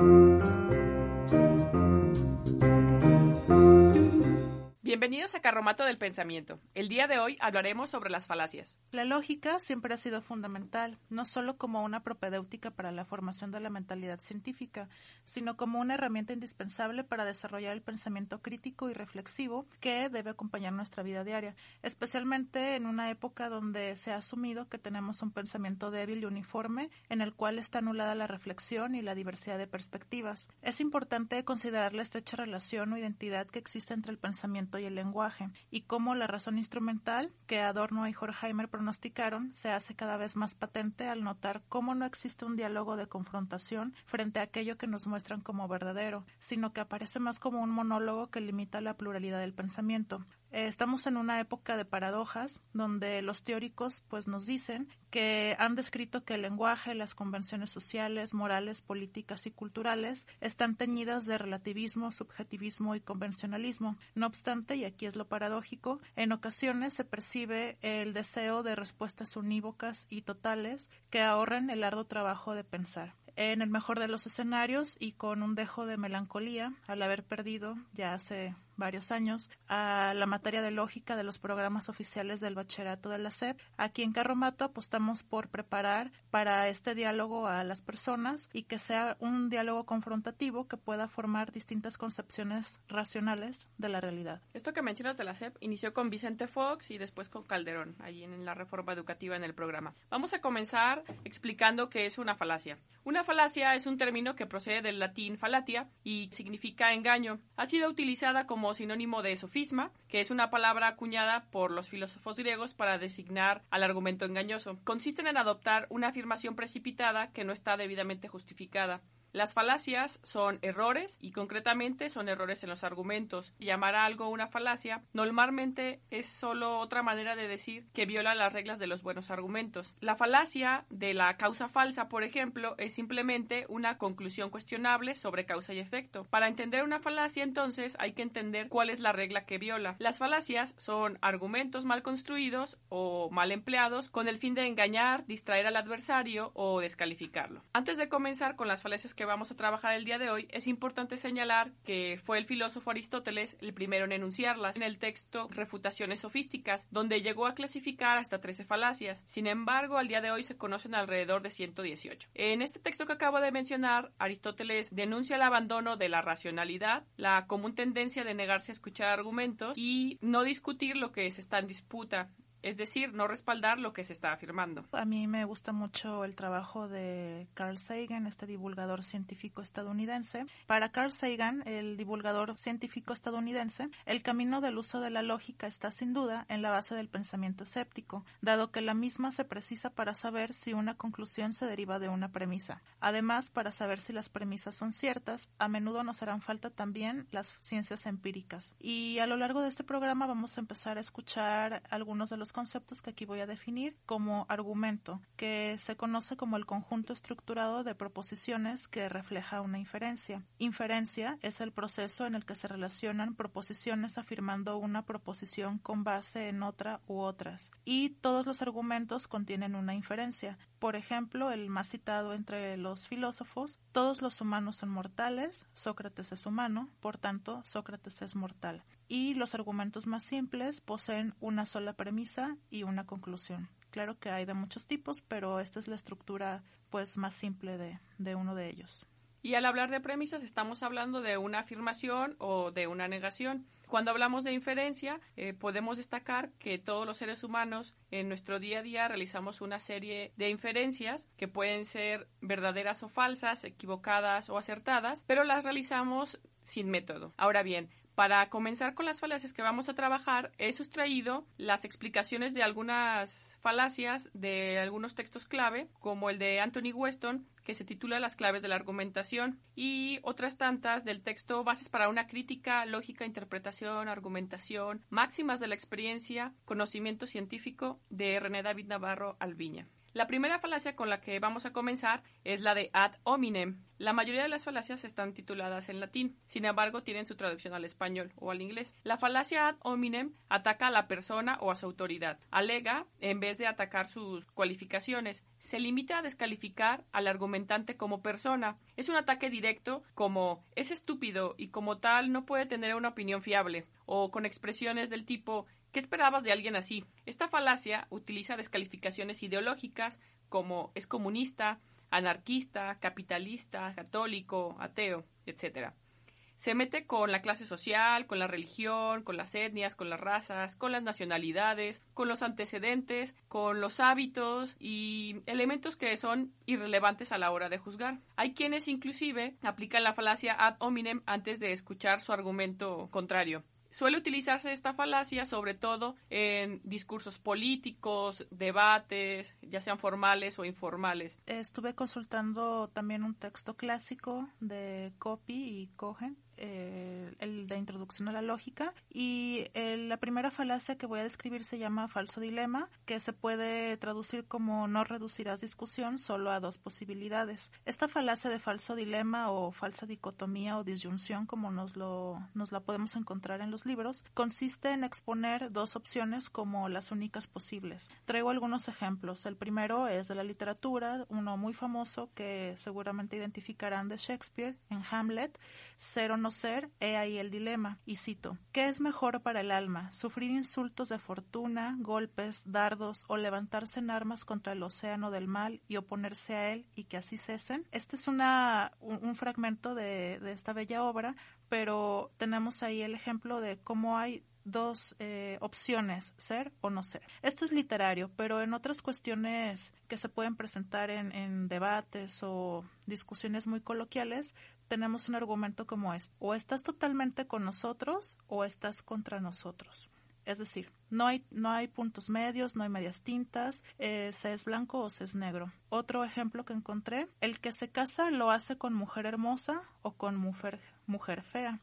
Thank you. Bienvenidos a Carromato del Pensamiento. El día de hoy hablaremos sobre las falacias. La lógica siempre ha sido fundamental, no solo como una propedéutica para la formación de la mentalidad científica, sino como una herramienta indispensable para desarrollar el pensamiento crítico y reflexivo que debe acompañar nuestra vida diaria, especialmente en una época donde se ha asumido que tenemos un pensamiento débil y uniforme en el cual está anulada la reflexión y la diversidad de perspectivas. Es importante considerar la estrecha relación o identidad que existe entre el pensamiento y el lenguaje, y cómo la razón instrumental que Adorno y Horkheimer pronosticaron se hace cada vez más patente al notar cómo no existe un diálogo de confrontación frente a aquello que nos muestran como verdadero, sino que aparece más como un monólogo que limita la pluralidad del pensamiento. Eh, estamos en una época de paradojas donde los teóricos pues nos dicen que han descrito que el lenguaje, las convenciones sociales, morales, políticas y culturales están teñidas de relativismo, subjetivismo y convencionalismo. No obstante, y aquí es lo paradójico, en ocasiones se percibe el deseo de respuestas unívocas y totales que ahorren el arduo trabajo de pensar en el mejor de los escenarios y con un dejo de melancolía al haber perdido ya hace varios años a la materia de lógica de los programas oficiales del bachillerato de la SEP. Aquí en Carromato apostamos por preparar para este diálogo a las personas y que sea un diálogo confrontativo que pueda formar distintas concepciones racionales de la realidad. Esto que mencionas de la SEP inició con Vicente Fox y después con Calderón, allí en la reforma educativa en el programa. Vamos a comenzar explicando qué es una falacia. Una falacia es un término que procede del latín falatia y significa engaño. Ha sido utilizada como sinónimo de sofisma, que es una palabra acuñada por los filósofos griegos para designar al argumento engañoso. Consisten en adoptar una afirmación precipitada que no está debidamente justificada. Las falacias son errores y concretamente son errores en los argumentos. Llamar a algo una falacia normalmente es solo otra manera de decir que viola las reglas de los buenos argumentos. La falacia de la causa falsa, por ejemplo, es simplemente una conclusión cuestionable sobre causa y efecto. Para entender una falacia, entonces, hay que entender cuál es la regla que viola. Las falacias son argumentos mal construidos o mal empleados con el fin de engañar, distraer al adversario o descalificarlo. Antes de comenzar con las falacias que vamos a trabajar el día de hoy, es importante señalar que fue el filósofo Aristóteles el primero en enunciarlas en el texto Refutaciones sofísticas, donde llegó a clasificar hasta 13 falacias. Sin embargo, al día de hoy se conocen alrededor de 118. En este texto que acabo de mencionar, Aristóteles denuncia el abandono de la racionalidad, la común tendencia de negarse a escuchar argumentos y no discutir lo que se está en disputa es decir, no respaldar lo que se está afirmando. A mí me gusta mucho el trabajo de Carl Sagan, este divulgador científico estadounidense. Para Carl Sagan, el divulgador científico estadounidense, el camino del uso de la lógica está sin duda en la base del pensamiento escéptico, dado que la misma se precisa para saber si una conclusión se deriva de una premisa. Además, para saber si las premisas son ciertas, a menudo nos harán falta también las ciencias empíricas. Y a lo largo de este programa vamos a empezar a escuchar algunos de los conceptos que aquí voy a definir como argumento, que se conoce como el conjunto estructurado de proposiciones que refleja una inferencia. Inferencia es el proceso en el que se relacionan proposiciones afirmando una proposición con base en otra u otras. Y todos los argumentos contienen una inferencia. Por ejemplo, el más citado entre los filósofos, todos los humanos son mortales, Sócrates es humano, por tanto, Sócrates es mortal y los argumentos más simples poseen una sola premisa y una conclusión. Claro que hay de muchos tipos, pero esta es la estructura pues más simple de, de uno de ellos. Y al hablar de premisas estamos hablando de una afirmación o de una negación. Cuando hablamos de inferencia, eh, podemos destacar que todos los seres humanos en nuestro día a día realizamos una serie de inferencias que pueden ser verdaderas o falsas, equivocadas o acertadas, pero las realizamos sin método. Ahora bien, para comenzar con las falacias que vamos a trabajar, he sustraído las explicaciones de algunas falacias de algunos textos clave, como el de Anthony Weston, que se titula Las claves de la argumentación, y otras tantas del texto Bases para una crítica, lógica, interpretación, argumentación, máximas de la experiencia, conocimiento científico de René David Navarro Alviña. La primera falacia con la que vamos a comenzar es la de ad hominem. La mayoría de las falacias están tituladas en latín, sin embargo tienen su traducción al español o al inglés. La falacia ad hominem ataca a la persona o a su autoridad. Alega, en vez de atacar sus cualificaciones, se limita a descalificar al argumentante como persona. Es un ataque directo como es estúpido y como tal no puede tener una opinión fiable, o con expresiones del tipo ¿Qué esperabas de alguien así? Esta falacia utiliza descalificaciones ideológicas como es comunista, anarquista, capitalista, católico, ateo, etc. Se mete con la clase social, con la religión, con las etnias, con las razas, con las nacionalidades, con los antecedentes, con los hábitos y elementos que son irrelevantes a la hora de juzgar. Hay quienes inclusive aplican la falacia ad hominem antes de escuchar su argumento contrario. Suele utilizarse esta falacia sobre todo en discursos políticos, debates, ya sean formales o informales. Estuve consultando también un texto clásico de Copy y Cohen eh, el de introducción a la lógica y eh, la primera falacia que voy a describir se llama falso dilema que se puede traducir como no reducirás discusión solo a dos posibilidades. Esta falacia de falso dilema o falsa dicotomía o disyunción como nos lo nos la podemos encontrar en los libros consiste en exponer dos opciones como las únicas posibles. Traigo algunos ejemplos. El primero es de la literatura, uno muy famoso que seguramente identificarán de Shakespeare en Hamlet, cero no ser, he ahí el dilema. Y cito, ¿qué es mejor para el alma? ¿Sufrir insultos de fortuna, golpes, dardos o levantarse en armas contra el océano del mal y oponerse a él y que así cesen? Este es una, un, fragmento de, de esta bella obra, pero tenemos ahí el ejemplo de cómo hay dos eh, opciones, ser o no ser. Esto es literario, pero en otras cuestiones que se pueden presentar en, en debates o discusiones muy coloquiales, tenemos un argumento como es, o estás totalmente con nosotros o estás contra nosotros. Es decir, no hay, no hay puntos medios, no hay medias tintas, eh, se es blanco o se es negro. Otro ejemplo que encontré, el que se casa lo hace con mujer hermosa o con mujer, mujer fea.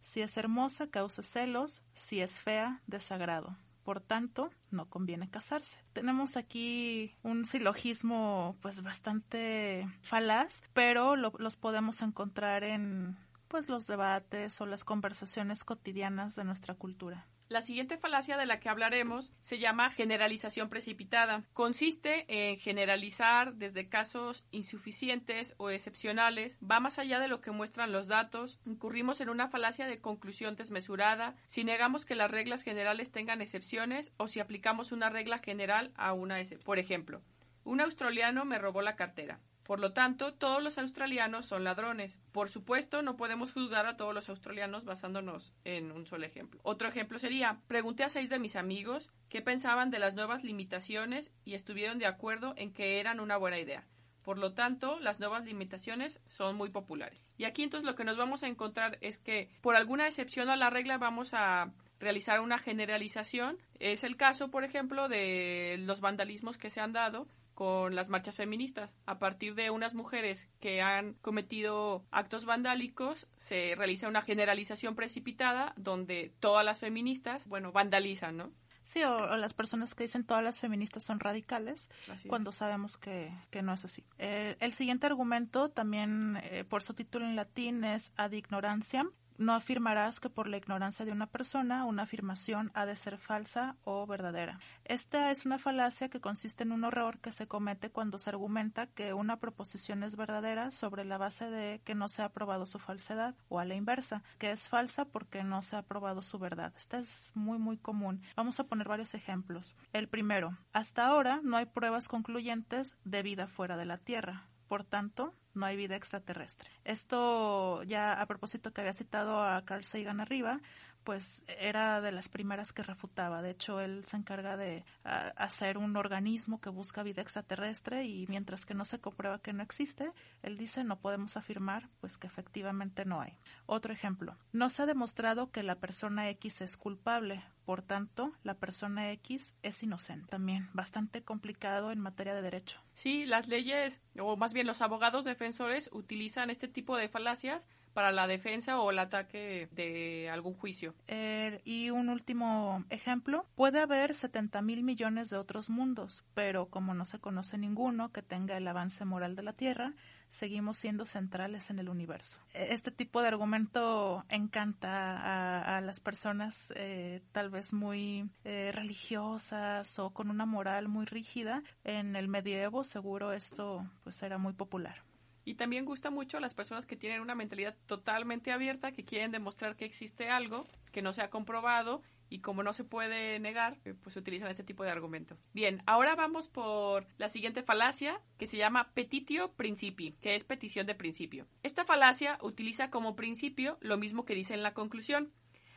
Si es hermosa, causa celos, si es fea, desagrado. Por tanto, no conviene casarse. Tenemos aquí un silogismo pues bastante falaz, pero los podemos encontrar en pues los debates o las conversaciones cotidianas de nuestra cultura. La siguiente falacia de la que hablaremos se llama generalización precipitada. Consiste en generalizar desde casos insuficientes o excepcionales, va más allá de lo que muestran los datos, incurrimos en una falacia de conclusión desmesurada si negamos que las reglas generales tengan excepciones o si aplicamos una regla general a una excepción. Por ejemplo, un australiano me robó la cartera. Por lo tanto, todos los australianos son ladrones. Por supuesto, no podemos juzgar a todos los australianos basándonos en un solo ejemplo. Otro ejemplo sería, pregunté a seis de mis amigos qué pensaban de las nuevas limitaciones y estuvieron de acuerdo en que eran una buena idea. Por lo tanto, las nuevas limitaciones son muy populares. Y aquí entonces lo que nos vamos a encontrar es que por alguna excepción a la regla vamos a realizar una generalización. Es el caso, por ejemplo, de los vandalismos que se han dado con las marchas feministas. A partir de unas mujeres que han cometido actos vandálicos, se realiza una generalización precipitada donde todas las feministas, bueno, vandalizan, ¿no? Sí, o, las personas que dicen todas las feministas son radicales, cuando sabemos que, no es así. el siguiente argumento, también eh, por su título en latín, es ad ignorantiam, no afirmarás que por la ignorancia de una persona una afirmación ha de ser falsa o verdadera. Esta es una falacia que consiste en un error que se comete cuando se argumenta que una proposición es verdadera sobre la base de que no se ha probado su falsedad o a la inversa, que es falsa porque no se ha probado su verdad. Esta es muy muy común. Vamos a poner varios ejemplos. El primero, hasta ahora no hay pruebas concluyentes de vida fuera de la Tierra. Por tanto, no hay vida extraterrestre. Esto ya a propósito que había citado a Carl Sagan arriba, pues era de las primeras que refutaba. De hecho, él se encarga de hacer un organismo que busca vida extraterrestre y mientras que no se comprueba que no existe, él dice no podemos afirmar pues que efectivamente no hay. Otro ejemplo, no se ha demostrado que la persona X es culpable, por tanto, la persona X es inocente. También bastante complicado en materia de derecho. Sí, las leyes, o más bien los abogados defensores, utilizan este tipo de falacias para la defensa o el ataque de algún juicio. Eh, y un último ejemplo, puede haber 70 mil millones de otros mundos, pero como no se conoce ninguno que tenga el avance moral de la Tierra, seguimos siendo centrales en el universo. E, este tipo de argumento encanta a, las personas eh, tal vez muy eh, religiosas o con una moral muy rígida. En el medievo seguro esto pues era muy popular. Y también gusta mucho a las personas que tienen una mentalidad totalmente abierta, que quieren demostrar que existe algo que no se ha comprobado y como no se puede negar, eh, pues utilizan este tipo de argumento. Bien, ahora vamos por la siguiente falacia que se llama petitio principi, que es petición de principio. Esta falacia utiliza como principio lo mismo que dice en la conclusión.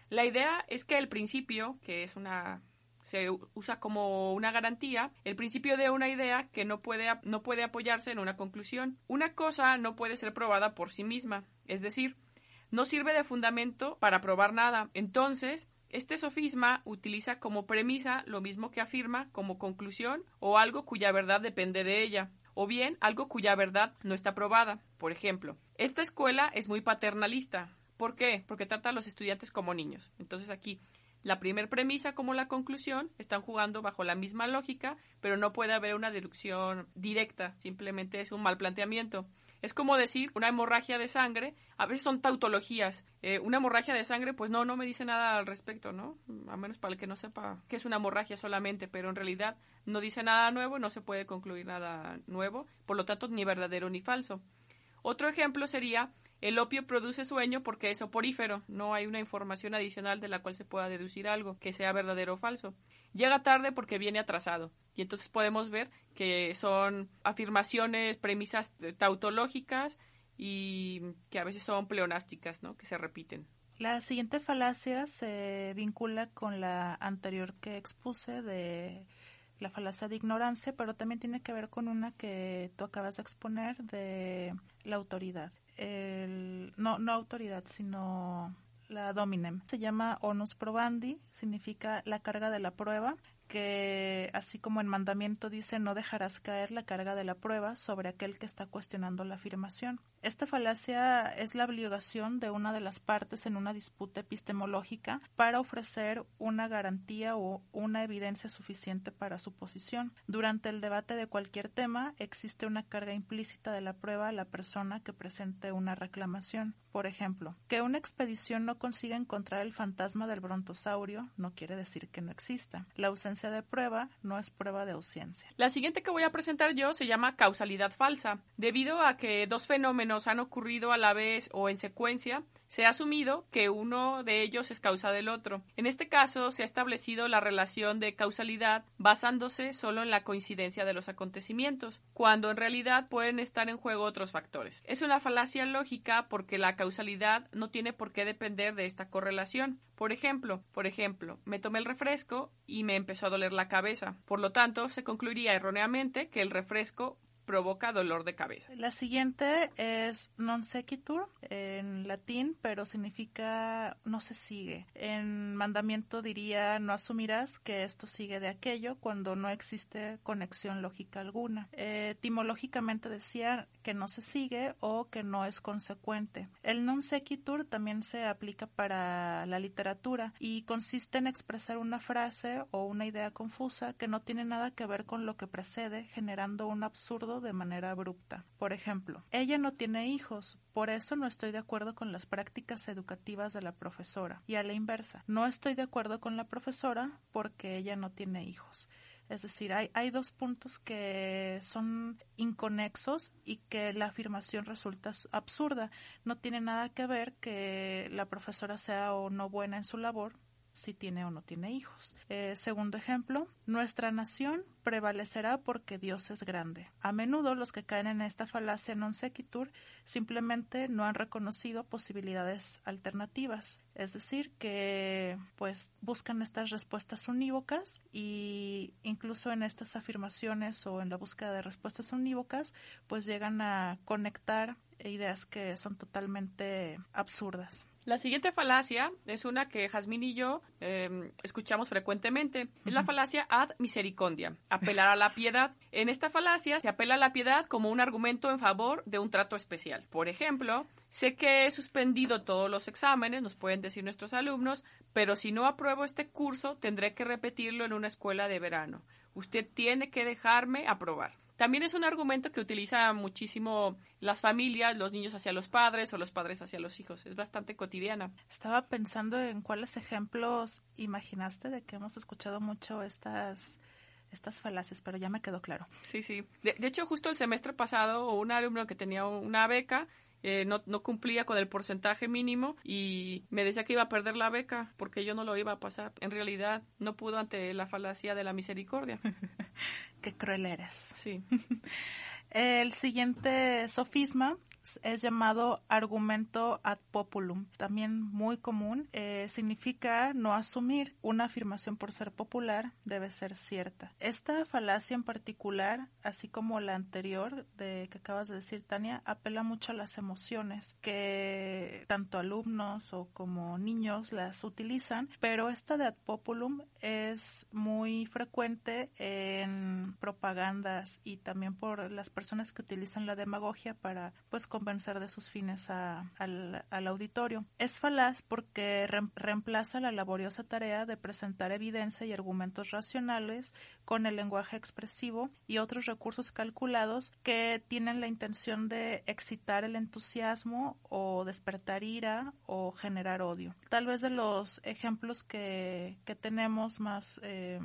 La idea es que el principio, que es una se usa como una garantía el principio de una idea que no puede, no puede apoyarse en una conclusión. Una cosa no puede ser probada por sí misma, es decir, no sirve de fundamento para probar nada. Entonces, este sofisma utiliza como premisa lo mismo que afirma como conclusión o algo cuya verdad depende de ella, o bien algo cuya verdad no está probada. Por ejemplo, esta escuela es muy paternalista. ¿Por qué? Porque trata a los estudiantes como niños. Entonces aquí la primer premisa como la conclusión están jugando bajo la misma lógica, pero no puede haber una deducción directa, simplemente es un mal planteamiento. Es como decir una hemorragia de sangre, a veces son tautologías. Eh, una hemorragia de sangre, pues no, no me dice nada al respecto, ¿no? A menos para el que no sepa qué es una hemorragia solamente, pero en realidad no dice nada nuevo, no se puede concluir nada nuevo, por lo tanto, ni verdadero ni falso. Otro ejemplo sería el opio produce sueño porque es soporífero, no hay una información adicional de la cual se pueda deducir algo que sea verdadero o falso. Llega tarde porque viene atrasado. Y entonces podemos ver que son afirmaciones, premisas tautológicas y que a veces son pleonásticas, ¿no? que se repiten. La siguiente falacia se vincula con la anterior que expuse de la falacia de ignorancia, pero también tiene que ver con una que tú acabas de exponer de la autoridad el, no, no autoridad, sino la dominem. Se llama onus probandi, significa la carga de la prueba que así como en mandamiento dice no dejarás caer la carga de la prueba sobre aquel que está cuestionando la afirmación. Esta falacia es la obligación de una de las partes en una disputa epistemológica para ofrecer una garantía o una evidencia suficiente para su posición. Durante el debate de cualquier tema existe una carga implícita de la prueba a la persona que presente una reclamación. Por ejemplo, que una expedición no consiga encontrar el fantasma del brontosaurio no quiere decir que no exista. La ausencia de prueba no es prueba de ausencia. La siguiente que voy a presentar yo se llama causalidad falsa. Debido a que dos fenómenos han ocurrido a la vez o en secuencia, se ha asumido que uno de ellos es causa del otro. En este caso, se ha establecido la relación de causalidad basándose solo en la coincidencia de los acontecimientos, cuando en realidad pueden estar en juego otros factores. Es una falacia lógica porque la causalidad no tiene por qué depender de esta correlación. Por ejemplo, por ejemplo, me tomé el refresco y me empezó a doler la cabeza. Por lo tanto, se concluiría erróneamente que el refresco provoca dolor de cabeza. La siguiente es non sequitur en latín, pero significa no se sigue. En mandamiento diría no asumirás que esto sigue de aquello cuando no existe conexión lógica alguna. etimológicamente decía que no se sigue o que no es consecuente. El non sequitur también se aplica para la literatura y consiste en expresar una frase o una idea confusa que no tiene nada que ver con lo que precede, generando un absurdo de manera abrupta. Por ejemplo, ella no tiene hijos, por eso no estoy de acuerdo con las prácticas educativas de la profesora. Y a la inversa, no estoy de acuerdo con la profesora porque ella no tiene hijos. Es decir, hay, dos puntos que son inconexos y que la afirmación resulta absurda. No tiene nada que ver que la profesora sea o no buena en su labor, si tiene o no tiene hijos. Eh, segundo ejemplo, nuestra nación prevalecerá porque Dios es grande. A menudo los que caen en esta falacia non sequitur simplemente no han reconocido posibilidades alternativas, es decir, que pues buscan estas respuestas unívocas y incluso en estas afirmaciones o en la búsqueda de respuestas unívocas pues llegan a conectar ideas que son totalmente absurdas. La siguiente falacia es una que Jazmín y yo em, escuchamos frecuentemente. Es la falacia ad misericordia, apelar a la piedad. En esta falacia se apela a la piedad como un argumento en favor de un trato especial. Por ejemplo, sé que he suspendido todos los exámenes, nos pueden decir nuestros alumnos, pero si no apruebo este curso tendré que repetirlo en una escuela de verano. Usted tiene que dejarme aprobar. También es un argumento que utiliza muchísimo las familias, los niños hacia los padres o los padres hacia los hijos. Es bastante cotidiana. Estaba pensando en cuáles ejemplos imaginaste de que hemos escuchado mucho estas estas falacias, pero ya me quedó claro. Sí, sí. De, de hecho, justo el semestre pasado, un alumno que tenía una beca eh, no, no, cumplía con el porcentaje mínimo y me decía que iba a perder la beca porque yo no lo iba a pasar. En realidad no pudo ante la falacia de la misericordia. Qué cruel eres. Sí. el siguiente sofisma es llamado argumento ad populum, también muy común. Eh, significa no asumir una afirmación por ser popular debe ser cierta. Esta falacia en particular, así como la anterior de que acabas de decir, Tania, apela mucho a las emociones que tanto alumnos o como niños las utilizan, pero esta de ad populum es muy frecuente en propagandas y también por las personas que utilizan la demagogia para pues convencer de sus fines al, auditorio. Es falaz porque reemplaza la laboriosa tarea de presentar evidencia y argumentos racionales con el lenguaje expresivo y otros recursos calculados que tienen la intención de excitar el entusiasmo o despertar ira o generar odio. Tal vez de los ejemplos que, tenemos más eh,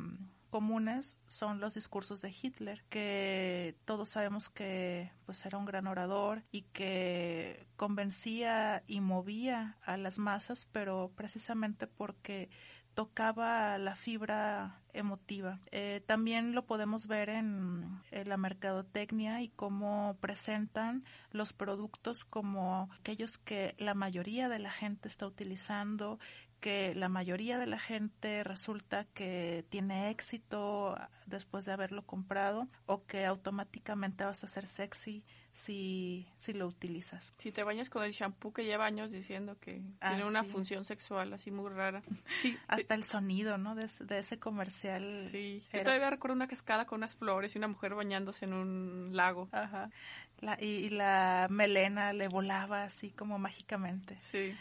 comunes son los discursos de Hitler, que todos sabemos que pues era un gran orador y que convencía y movía a las masas, pero precisamente porque tocaba la fibra emotiva. Eh, también lo podemos ver en, en, la mercadotecnia y cómo presentan los productos como aquellos que la mayoría de la gente está utilizando que la mayoría de la gente resulta que tiene éxito después de haberlo comprado o que automáticamente vas a ser sexy si, si lo utilizas. Si te bañas con el shampoo que lleva años diciendo que tiene una función sexual así muy rara. Sí. Hasta el sonido, ¿no? De, ese comercial. Sí. Yo todavía recuerdo una cascada con unas flores y una mujer bañándose en un lago. Ajá. La, y la melena le volaba así como mágicamente. Sí.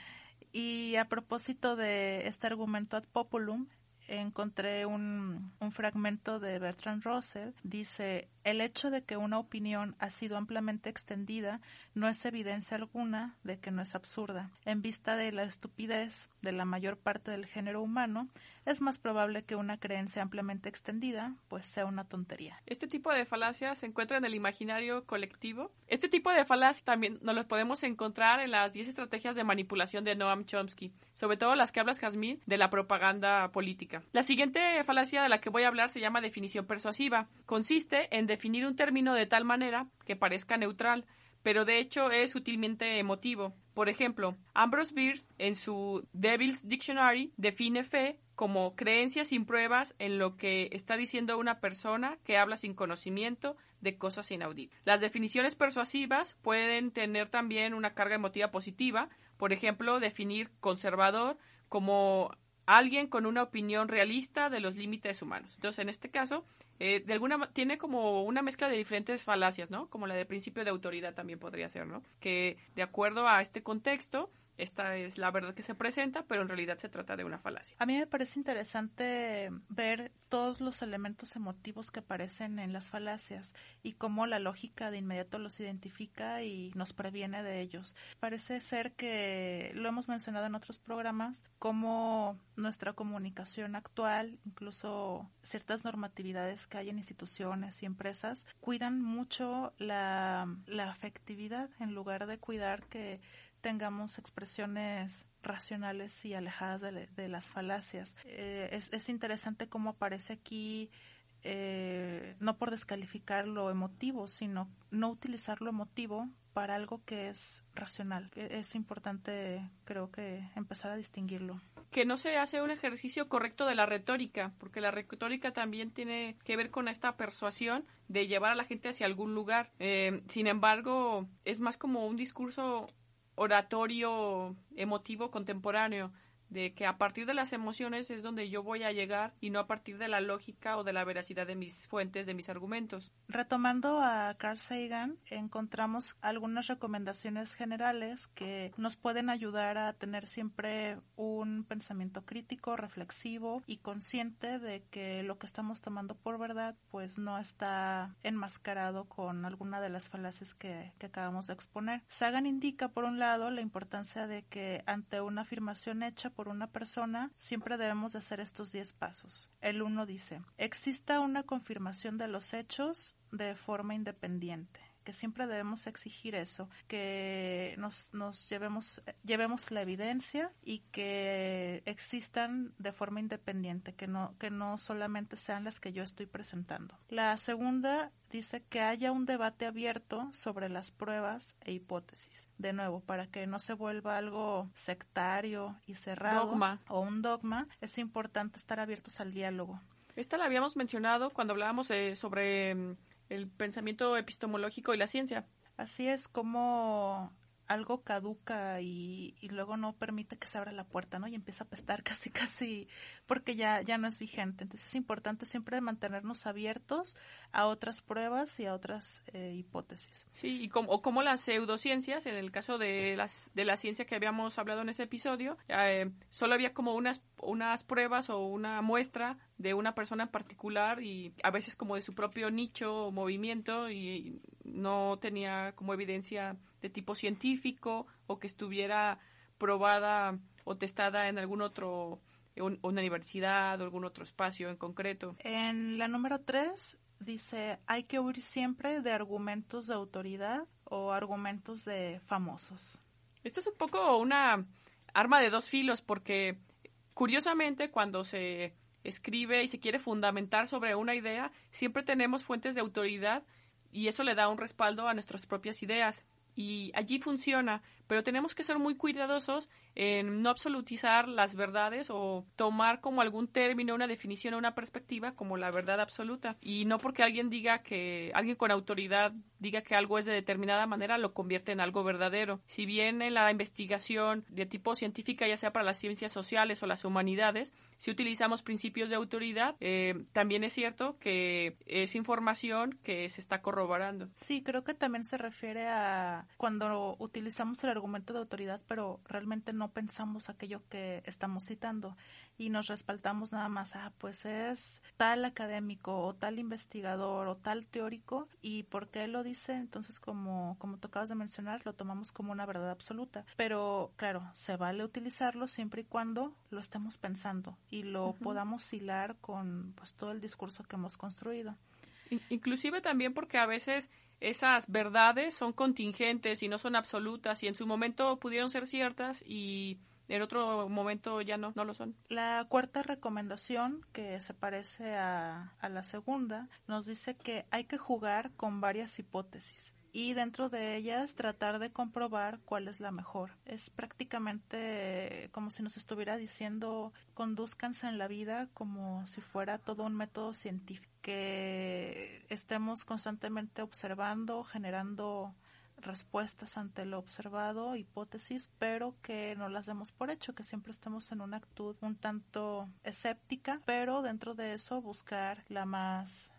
Y a propósito de este argumento ad populum, encontré un, un, fragmento de Bertrand Russell. Dice, el hecho de que una opinión ha sido ampliamente extendida no es evidencia alguna de que no es absurda. En vista de la estupidez de la mayor parte del género humano, es más probable que una creencia ampliamente extendida pues sea una tontería. Este tipo de falacias se encuentra en el imaginario colectivo. Este tipo de falacias también nos los podemos encontrar en las 10 estrategias de manipulación de Noam Chomsky, sobre todo las que hablas, Jazmín, de la propaganda política. La siguiente falacia de la que voy a hablar se llama definición persuasiva. Consiste en definir un término de tal manera que parezca neutral, pero de hecho es sutilmente emotivo. Por ejemplo, Ambrose Bierce en su Devil's Dictionary define fe como creencia sin pruebas en lo que está diciendo una persona que habla sin conocimiento de cosas inauditas. Las definiciones persuasivas pueden tener también una carga emotiva positiva, por ejemplo, definir conservador como alguien con una opinión realista de los límites humanos. Entonces, en este caso, eh, de alguna tiene como una mezcla de diferentes falacias, ¿no? Como la de principio de autoridad también podría ser, ¿no? Que de acuerdo a este contexto esta es la verdad que se presenta, pero en realidad se trata de una falacia. A mí me parece interesante ver todos los elementos emotivos que aparecen en las falacias y cómo la lógica de inmediato los identifica y nos previene de ellos. Parece ser que lo hemos mencionado en otros programas, como nuestra comunicación actual, incluso ciertas normatividades que hay en instituciones y empresas, cuidan mucho la, la afectividad en lugar de cuidar que tengamos expresiones racionales y alejadas de, las falacias. Eh, es, interesante cómo aparece aquí, eh, no por descalificar lo emotivo, sino no utilizar lo emotivo para algo que es racional. Es importante, creo que, empezar a distinguirlo. Que no se hace un ejercicio correcto de la retórica, porque la retórica también tiene que ver con esta persuasión de llevar a la gente hacia algún lugar. Eh, sin embargo, es más como un discurso oratorio emotivo contemporáneo de que a partir de las emociones es donde yo voy a llegar y no a partir de la lógica o de la veracidad de mis fuentes, de mis argumentos. Retomando a Carl Sagan, encontramos algunas recomendaciones generales que nos pueden ayudar a tener siempre un pensamiento crítico, reflexivo y consciente de que lo que estamos tomando por verdad pues no está enmascarado con alguna de las falacias que, que acabamos de exponer. Sagan indica por un lado la importancia de que ante una afirmación hecha por una persona, siempre debemos de hacer estos 10 pasos. El uno dice, exista una confirmación de los hechos de forma independiente que siempre debemos exigir eso, que nos, nos llevemos, llevemos la evidencia y que existan de forma independiente, que no, que no solamente sean las que yo estoy presentando. La segunda dice que haya un debate abierto sobre las pruebas e hipótesis. De nuevo, para que no se vuelva algo sectario y cerrado o un dogma, es importante estar abiertos al diálogo. Esta la habíamos mencionado cuando hablábamos sobre mm, el pensamiento epistemológico y la ciencia. Así es como algo caduca y, luego no permite que se abra la puerta, ¿no? Y empieza a pestar casi, casi, porque ya, ya no es vigente. Entonces es importante siempre mantenernos abiertos a otras pruebas y a otras eh, hipótesis. Sí, y como, o como las pseudociencias, en el caso de, las, de la ciencia que habíamos hablado en ese episodio, eh, solo había como unas, unas pruebas o una muestra de una persona en particular y a veces como de su propio nicho o movimiento y no tenía como evidencia de tipo científico o que estuviera probada o testada en algún otro una universidad o algún otro espacio en concreto. En la número tres dice hay que huir siempre de argumentos de autoridad o argumentos de famosos. Esto es un poco una arma de dos filos porque curiosamente cuando se escribe y se quiere fundamentar sobre una idea, siempre tenemos fuentes de autoridad y eso le da un respaldo a nuestras propias ideas. Y allí funciona, pero tenemos que ser muy cuidadosos en no absolutizar las verdades o tomar como algún término, una definición o una perspectiva como la verdad absoluta. Y no porque alguien diga que, alguien con autoridad diga que algo es de determinada manera, lo convierte en algo verdadero. Si bien en la investigación de tipo científica, ya sea para las ciencias sociales o las humanidades, si utilizamos principios de autoridad, eh, también es cierto que es información que se está corroborando. Sí, creo que también se refiere a cuando utilizamos el argumento de autoridad, pero realmente no pensamos aquello que estamos citando y nos respaldamos nada más, ah, pues es tal académico o tal investigador o tal teórico y por qué lo dice, entonces como, como tú acabas de mencionar, lo tomamos como una verdad absoluta. Pero claro, se vale utilizarlo siempre y cuando lo estemos pensando y lo podamos hilar con pues todo el discurso que hemos construido. Inclusive también porque a veces esas verdades son contingentes y no son absolutas y en su momento pudieron ser ciertas y en otro momento ya no, no lo son. La cuarta recomendación, que se parece a, a la segunda, nos dice que hay que jugar con varias hipótesis y dentro de ellas tratar de comprobar cuál es la mejor. Es prácticamente como si nos estuviera diciendo conduzcanse en la vida como si fuera todo un método científico, que estemos constantemente observando, generando respuestas ante lo observado, hipótesis, pero que no las demos por hecho, que siempre estemos en una actitud un tanto escéptica, pero dentro de eso buscar la más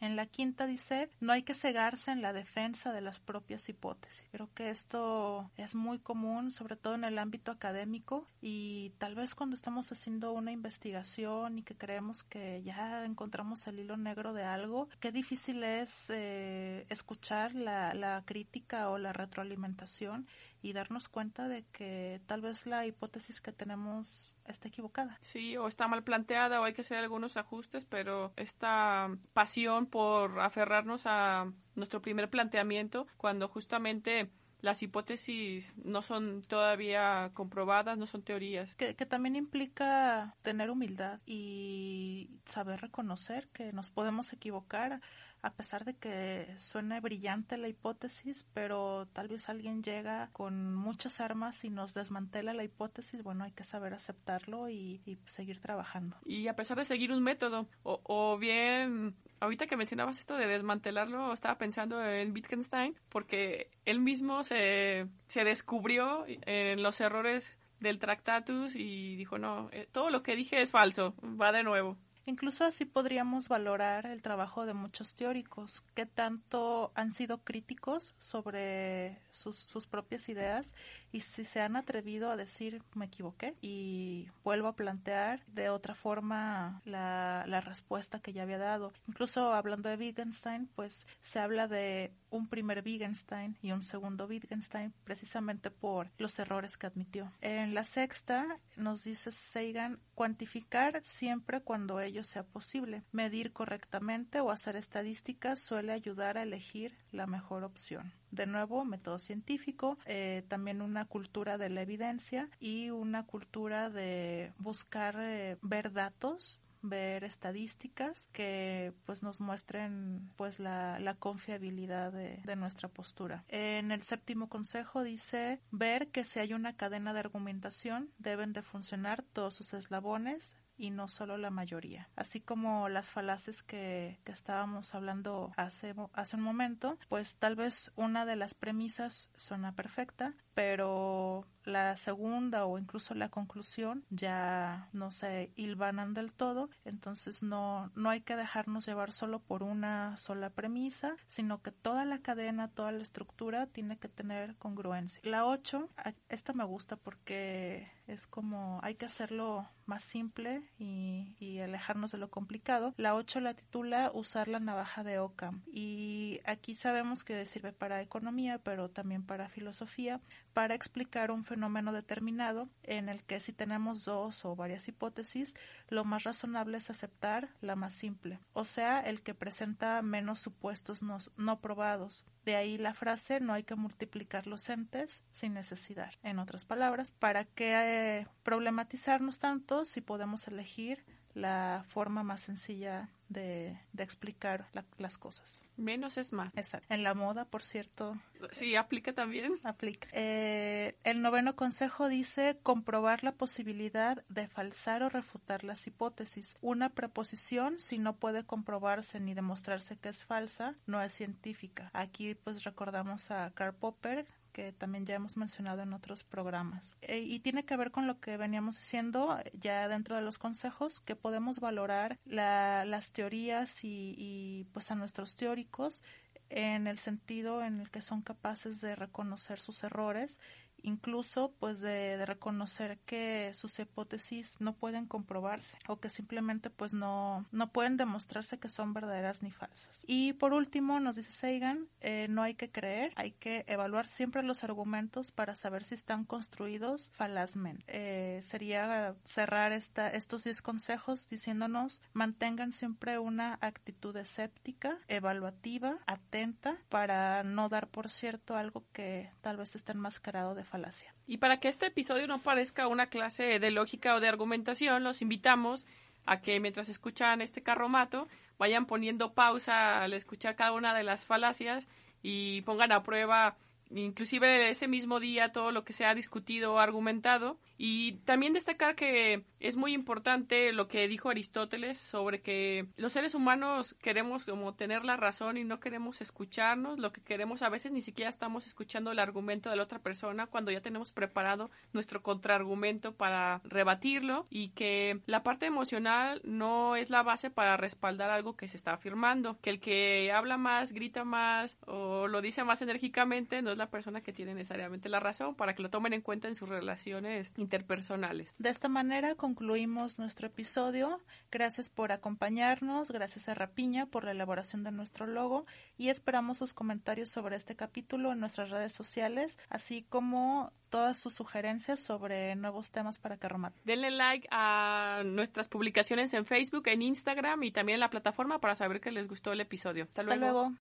En la quinta dice, no hay que cegarse en la defensa de las propias hipótesis. Creo que esto es muy común, sobre todo en el ámbito académico y tal vez cuando estamos haciendo una investigación y que creemos que ya encontramos el hilo negro de algo, qué difícil es eh, escuchar la crítica o la retroalimentación y darnos cuenta de que tal vez la hipótesis que tenemos está equivocada. Sí, o está mal planteada o hay que hacer algunos ajustes, pero esta pasión por aferrarnos a nuestro primer planteamiento cuando justamente las hipótesis no son todavía comprobadas, no son teorías. Que, que, también implica tener humildad y saber reconocer que nos podemos equivocar a pesar de que suene brillante la hipótesis, pero tal vez alguien llega con muchas armas y nos desmantela la hipótesis, bueno, hay que saber aceptarlo y, seguir trabajando. Y a pesar de seguir un método, o, o bien ahorita que mencionabas esto de desmantelarlo, estaba pensando en Wittgenstein, porque él mismo se, se descubrió en los errores del Tractatus y dijo, no, eh, todo lo que dije es falso, va de nuevo. Incluso así podríamos valorar el trabajo de muchos teóricos que tanto han sido críticos sobre sus, propias ideas y si se han atrevido a decir me equivoqué y vuelvo a plantear de otra forma la, la respuesta que ya había dado. Incluso hablando de Wittgenstein, pues se habla de un primer Wittgenstein y un segundo Wittgenstein precisamente por los errores que admitió. En la sexta nos dice Sagan cuantificar siempre cuando ello sea posible. Medir correctamente o hacer estadísticas suele ayudar a elegir la mejor opción. De nuevo, método científico, eh, también una cultura de la evidencia y una cultura de buscar eh, ver datos ver estadísticas que pues nos muestren pues la, la confiabilidad de, de, nuestra postura. En el séptimo consejo dice ver que si hay una cadena de argumentación deben de funcionar todos sus eslabones y no solo la mayoría. Así como las falaces que, que estábamos hablando hace, hace un momento, pues tal vez una de las premisas suena perfecta, pero la segunda o incluso la conclusión ya no se hilvanan del todo, entonces no, no hay que dejarnos llevar solo por una sola premisa, sino que toda la cadena, toda la estructura tiene que tener congruencia. La 8, esta me gusta porque es como hay que hacerlo más simple y, alejarnos de lo complicado. La 8 la titula Usar la navaja de Ockham y aquí sabemos que sirve para economía, pero también para filosofía, para explicar un fenómeno determinado en el que si tenemos dos o varias hipótesis, lo más razonable es aceptar la más simple, o sea, el que presenta menos supuestos no, probados. De ahí la frase no hay que multiplicar los entes sin necesidad. En otras palabras, ¿para qué eh, problematizarnos tanto si podemos elegir la forma más sencilla de, explicar las cosas. Menos es más. Exacto. En la moda, por cierto. Sí, aplica también. Aplica. Eh, el noveno consejo dice comprobar la posibilidad de falsar o refutar las hipótesis. Una preposición, si no puede comprobarse ni demostrarse que es falsa, no es científica. Aquí pues recordamos a Karl Popper que también ya hemos mencionado en otros programas. Eh, y tiene que ver con lo que veníamos diciendo ya dentro de los consejos, que podemos valorar las teorías y, y pues a nuestros teóricos en el sentido en el que son capaces de reconocer sus errores incluso pues de, reconocer que sus hipótesis no pueden comprobarse o que simplemente pues no, no pueden demostrarse que son verdaderas ni falsas. Y por último nos dice Sagan, eh, no hay que creer, hay que evaluar siempre los argumentos para saber si están construidos falazmente. Eh, sería cerrar esta, estos 10 consejos diciéndonos mantengan siempre una actitud escéptica, evaluativa, atenta para no dar por cierto algo que tal vez esté enmascarado de falacia. Y para que este episodio no parezca una clase de lógica o de argumentación, los invitamos a que mientras escuchan este carromato vayan poniendo pausa al escuchar cada una de las falacias y pongan a prueba inclusive ese mismo día todo lo que se ha discutido o argumentado. Y también destacar que es muy importante lo que dijo Aristóteles sobre que los seres humanos queremos como tener la razón y no queremos escucharnos, lo que queremos a veces ni siquiera estamos escuchando el argumento de la otra persona cuando ya tenemos preparado nuestro contraargumento para rebatirlo y que la parte emocional no es la base para respaldar algo que se está afirmando, que el que habla más, grita más o lo dice más enérgicamente no la persona que tiene necesariamente la razón para que lo tomen en cuenta en sus relaciones interpersonales. De esta manera concluimos nuestro episodio. Gracias por acompañarnos, gracias a Rapiña por la elaboración de nuestro logo y esperamos sus comentarios sobre este capítulo en nuestras redes sociales, así como todas sus sugerencias sobre nuevos temas para Carromat. Denle like a nuestras publicaciones en Facebook, en Instagram y también en la plataforma para saber que les gustó el episodio. Hasta, luego.